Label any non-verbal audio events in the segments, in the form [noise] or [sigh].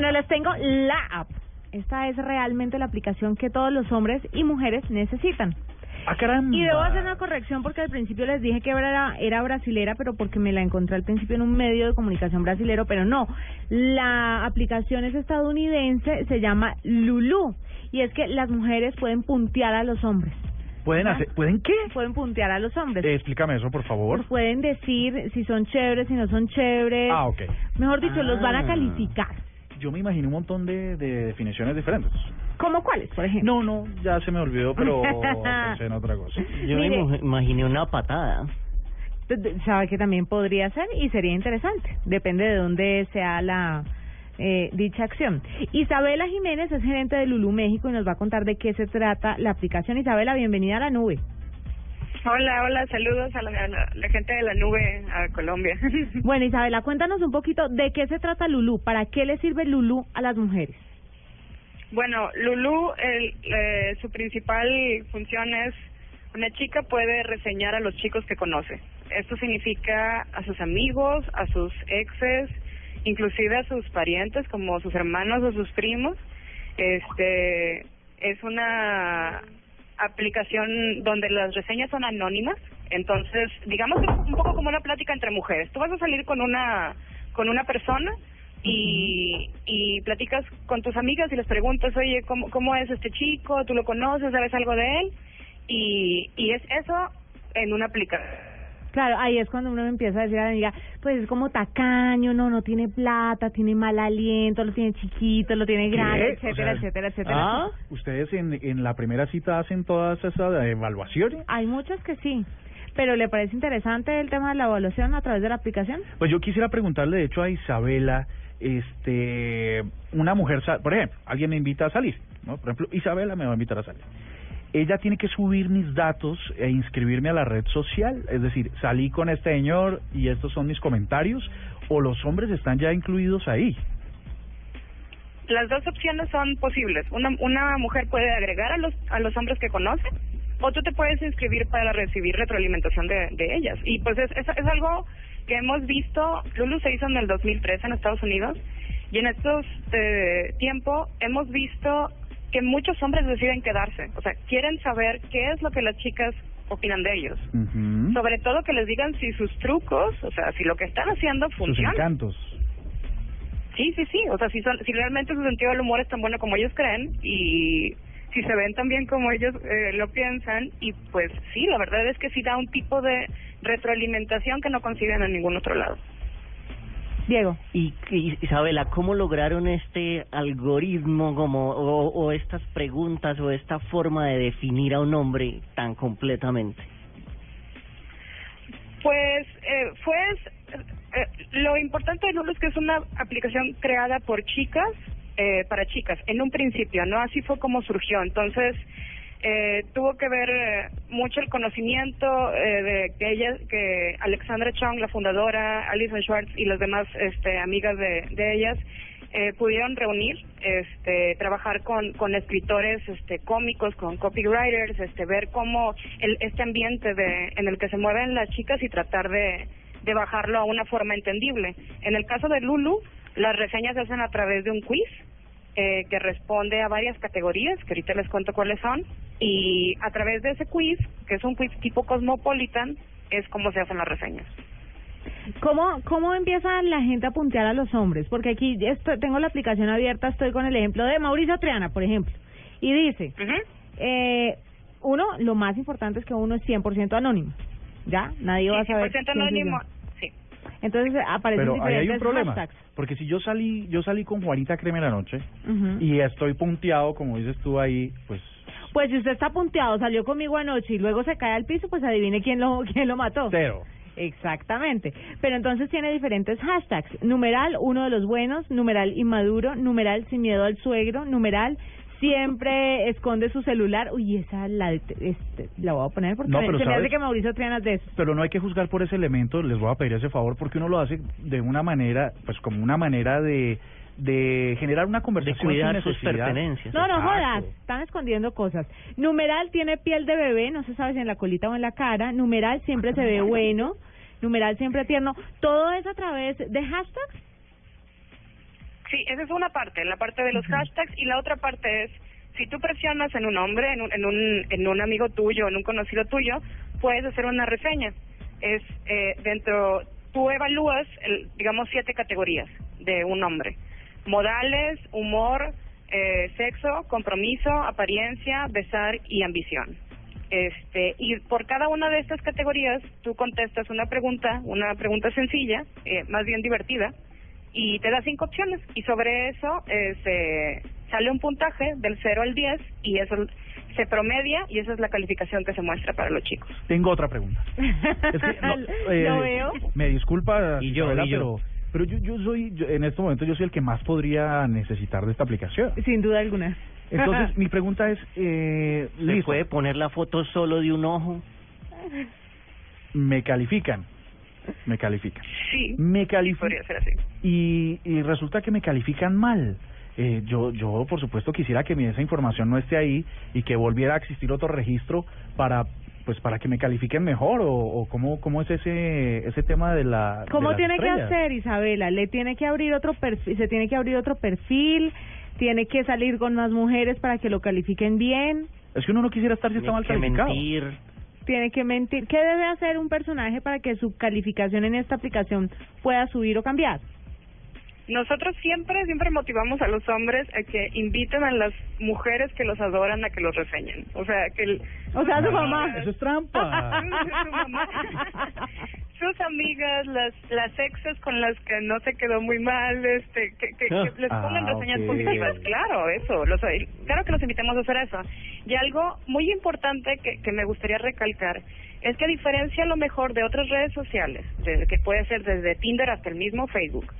Bueno, les tengo la app. Esta es realmente la aplicación que todos los hombres y mujeres necesitan. Ah. Y debo hacer una corrección porque al principio les dije que era, era brasilera, pero porque me la encontré al principio en un medio de comunicación brasilero, pero no. La aplicación es estadounidense, se llama Lulu. Y es que las mujeres pueden puntear a los hombres. ¿Pueden hacer, ¿pueden qué? Pueden puntear a los hombres. Eh, explícame eso, por favor. Pues pueden decir si son chéveres, si no son chéveres. Ah, ok. Mejor dicho, los van a Ah. calificar. Yo me imaginé un montón de, de definiciones diferentes. ¿Cómo cuáles, por ejemplo? No, no, ya se me olvidó, pero [laughs] pensé en otra cosa. Yo me Mire. imaginé una patada. Sabe que también podría ser y sería interesante. Depende de dónde sea la eh, dicha acción. Isabela Jiménez es gerente de Lulu México y nos va a contar de qué se trata la aplicación. Isabela, bienvenida a la nube. Hola, hola, saludos a la, a la- la gente de la nube a Colombia. [laughs] Bueno, Isabela, cuéntanos un poquito de qué se trata Lulu. ¿Para qué le sirve Lulu a las mujeres? bueno, Lulu, el, eh, su principal función es una chica puede reseñar a los chicos que conoce. Esto significa a sus amigos, a sus exes, inclusive a sus parientes como sus hermanos o sus primos. Este es una aplicación donde las reseñas son anónimas, entonces digamos que es un poco como una plática entre mujeres. Tú vas a salir con una con una persona y, y platicas con tus amigas y les preguntas, oye, ¿cómo, ¿cómo es este chico? ¿Tú lo conoces? ¿Sabes algo de él? Y, y es eso en una aplicación. Claro, ahí es cuando uno empieza a decir a la amiga, pues es como tacaño, no, no tiene plata, tiene mal aliento, lo tiene chiquito, lo tiene grande, etcétera, sea, etcétera, etcétera. ¿Ah? ¿Ustedes en, en la primera cita hacen todas esas evaluaciones? Hay muchas que sí. Pero ¿le parece interesante el tema de la evaluación a través de la aplicación? Pues yo quisiera preguntarle, de hecho, a Isabela, este, una mujer, por ejemplo, alguien me invita a salir, ¿no? Por ejemplo, Isabela me va a invitar a salir. Ella tiene que subir mis datos e inscribirme a la red social, es decir, salí con este señor y estos son mis comentarios, o los hombres están ya incluidos ahí. Las dos opciones son posibles. Una, una mujer puede agregar a los, a los hombres que conoce o tú te puedes inscribir para recibir retroalimentación de, de ellas. Y pues es, es, es algo que hemos visto, Lulu se hizo en el 2013 en Estados Unidos y en estos eh, tiempo hemos visto que muchos hombres deciden quedarse. O sea, quieren saber qué es lo que las chicas opinan de ellos. Sobre todo que les digan si sus trucos, o sea, si lo que están haciendo Sus funciona. encantos. Sí, sí, sí. O sea, si, son, si realmente su sentido del humor es tan bueno como ellos creen y si se ven tan bien como ellos eh, lo piensan y pues sí, la verdad es que sí da un tipo de retroalimentación que no consiguen en ningún otro lado. Diego. Y, y, Isabela, ¿cómo lograron este algoritmo como o, o estas preguntas o esta forma de definir a un hombre tan completamente? Pues eh, fue eh, lo importante de es que es una aplicación creada por chicas eh, para chicas en un principio, no así fue como surgió. Entonces eh, tuvo que ver eh, mucho el conocimiento eh, de que ella, que Alexandra Chong, la fundadora, Alison Schwartz y las demás este, amigas de, de ellas eh, pudieron reunir, este, trabajar con, con escritores este, cómicos, con copywriters, este, ver cómo el, este ambiente de, en el que se mueven las chicas y tratar de, de bajarlo a una forma entendible. En el caso de Lulu, las reseñas se hacen a través de un quiz eh, que responde a varias categorías, que ahorita les cuento cuáles son, y a través de ese quiz, que es un quiz tipo Cosmopolitan, es como se hacen las reseñas. ¿Cómo, ¿Cómo empieza la gente a puntear a los hombres? Porque aquí estoy, tengo la aplicación abierta, estoy con el ejemplo de Mauricio Triana, por ejemplo, y dice, eh, uno, lo más importante es que uno es 100% anónimo, ¿ya? Nadie va a saber. 100% quién soy yo. anónimo. Entonces aparecen Pero ahí hay un diferentes problema, hashtags. porque si yo salí, yo salí con Juanita Creme la noche y estoy punteado, como dices tú ahí, pues Pues si usted está punteado, salió conmigo anoche y luego se cae al piso, pues adivine quién lo, [laughs] quién lo mató. cero. Exactamente. Pero entonces tiene diferentes hashtags. Numeral, uno de los buenos, numeral inmaduro, numeral sin miedo al suegro, numeral siempre esconde su celular. Uy, esa la, este, la voy a poner porque No, se me hace que Mauricio Trianas de eso. Pero no hay que juzgar por ese elemento, les voy a pedir ese favor porque uno lo hace de una manera, pues como una manera de de generar una De conversación cuidar sin sus pertenencias. No, no Exacto. jodas, están escondiendo cosas. Numeral tiene piel de bebé, no se sabe si en la colita o en la cara. Numeral siempre se ve [laughs] bueno. Numeral siempre tierno. Todo es a través de hashtags. Sí, esa es una parte, la parte de los hashtags y la otra parte es si tú presionas en un hombre, en un, en un, en un amigo tuyo, en un conocido tuyo, puedes hacer una reseña. Es eh, dentro, tú evalúas, el, digamos, siete categorías de un hombre: modales, humor, eh, sexo, compromiso, apariencia, besar y ambición. Este, y por cada una de estas categorías tú contestas una pregunta, una pregunta sencilla, eh, más bien divertida, y te da cinco opciones y sobre eso eh, se sale un puntaje del 0 al 10 y eso se promedia y esa es la calificación que se muestra para los chicos. Tengo otra pregunta. [laughs] Es que, no, eh, Lo veo. Me disculpa, Y yo, Isabela, y yo. pero pero yo yo soy yo- en este momento yo soy el que más podría necesitar de esta aplicación. Sin duda alguna. Entonces [laughs] mi pregunta es, eh, ¿Se listo, puede poner la foto solo de un ojo? me califican, me califican, Sí, me podría califican ser así. y, y resulta que me califican mal. Eh, yo, yo, por supuesto, quisiera que mi- esa información no esté ahí y que volviera a existir otro registro para, pues, para que me califiquen mejor o, o cómo, cómo es ese, ese tema de la. ¿Cómo tiene que hacer, Isabela? Le tiene que abrir otro perfil, se tiene que abrir otro perfil, tiene que salir con más mujeres para que lo califiquen bien, Es que uno no quisiera estar si está mal calificado. mentir. Tiene que mentir. ¿Qué debe hacer un personaje para que su calificación en esta aplicación pueda subir o cambiar? Nosotros siempre, siempre motivamos a los hombres a que inviten a las mujeres que los adoran a que los reseñen. O sea, que el, O sea, su mamá. Eso es trampa. [laughs] Su mamá. [laughs] sus amigas, las las exes con las que no se quedó muy mal, este, que, que, que les Ah, pongan reseñas ok. positivas. Claro, eso, los, claro que los invitamos a hacer eso. Y algo muy importante que, que me gustaría recalcar es que a diferencia a lo mejor de otras redes sociales, desde que puede ser desde Tinder hasta el mismo Facebook,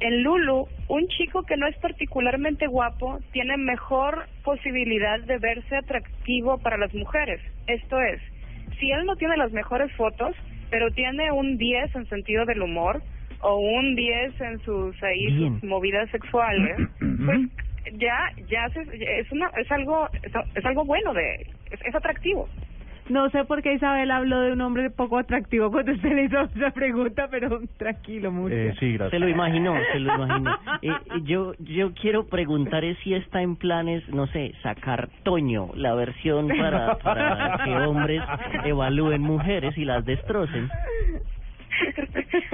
en Lulu, un chico que no es particularmente guapo tiene mejor posibilidad de verse atractivo para las mujeres. Esto es, si él no tiene las mejores fotos, pero tiene un 10 en sentido del humor o un 10 en sus ahí sus movidas sexuales, [clears throat] pues ya ya se- es una es algo es, es algo bueno de es, es atractivo. No sé por qué Isabel habló de un hombre poco atractivo cuando usted le hizo esa pregunta, pero tranquilo, mucho. Eh, sí, gracias. Se lo imaginó, se lo imaginó. [laughs] Eh, yo, yo quiero preguntar es si está en planes, no sé, sacar Toño, la versión [laughs] para, para que hombres evalúen mujeres y las destrocen.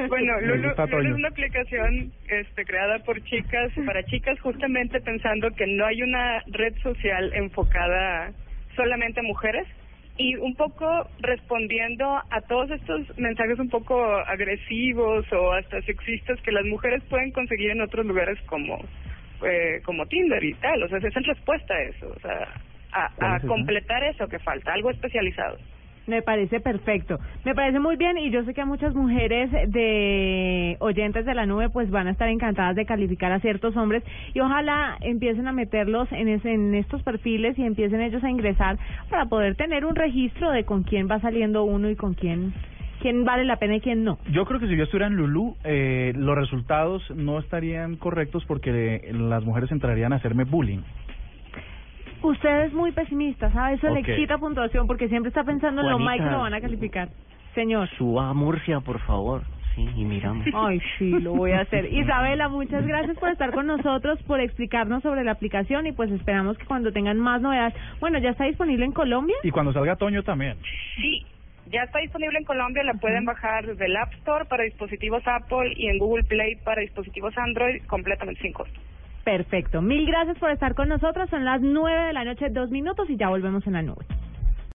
bueno, Lulu, Lulu es una aplicación este, creada por chicas, para chicas, justamente pensando que no hay una red social enfocada solamente a mujeres y un poco respondiendo a todos estos mensajes un poco agresivos o hasta sexistas que las mujeres pueden conseguir en otros lugares como eh, como Tinder y tal, o sea, es en respuesta a eso, o sea, a, ¿Cuál a completar eso que falta, algo especializado. Me parece perfecto. Me parece muy bien y yo sé que muchas mujeres de oyentes de la nube pues van a estar encantadas de calificar a ciertos hombres y ojalá empiecen a meterlos en, ese, en estos perfiles y empiecen ellos a ingresar para poder tener un registro de con quién va saliendo uno y con quién quién vale la pena y quién no. Yo creo que si yo estuviera en Lulu, eh, los resultados no estarían correctos porque las mujeres entrarían a hacerme bullying. Usted es muy pesimista, ¿sabe? Eso Ok. le quita puntuación porque siempre está pensando en lo mal que Juanita, lo van a calificar. Señor. Suba a Murcia, por favor. Sí, y miramos. Ay, sí, lo voy a hacer. [laughs] Isabela, muchas gracias por estar con nosotros, por explicarnos sobre la aplicación y pues esperamos que cuando tengan más novedades. Bueno, ¿ya está disponible en Colombia? Y cuando salga Toño también. Sí, ya está disponible en Colombia, la pueden bajar desde el App Store para dispositivos Apple y en Google Play para dispositivos Android completamente sin costo. Perfecto. Mil gracias por estar con nosotros. Son las nueve de la noche, dos minutos y ya volvemos en la nube.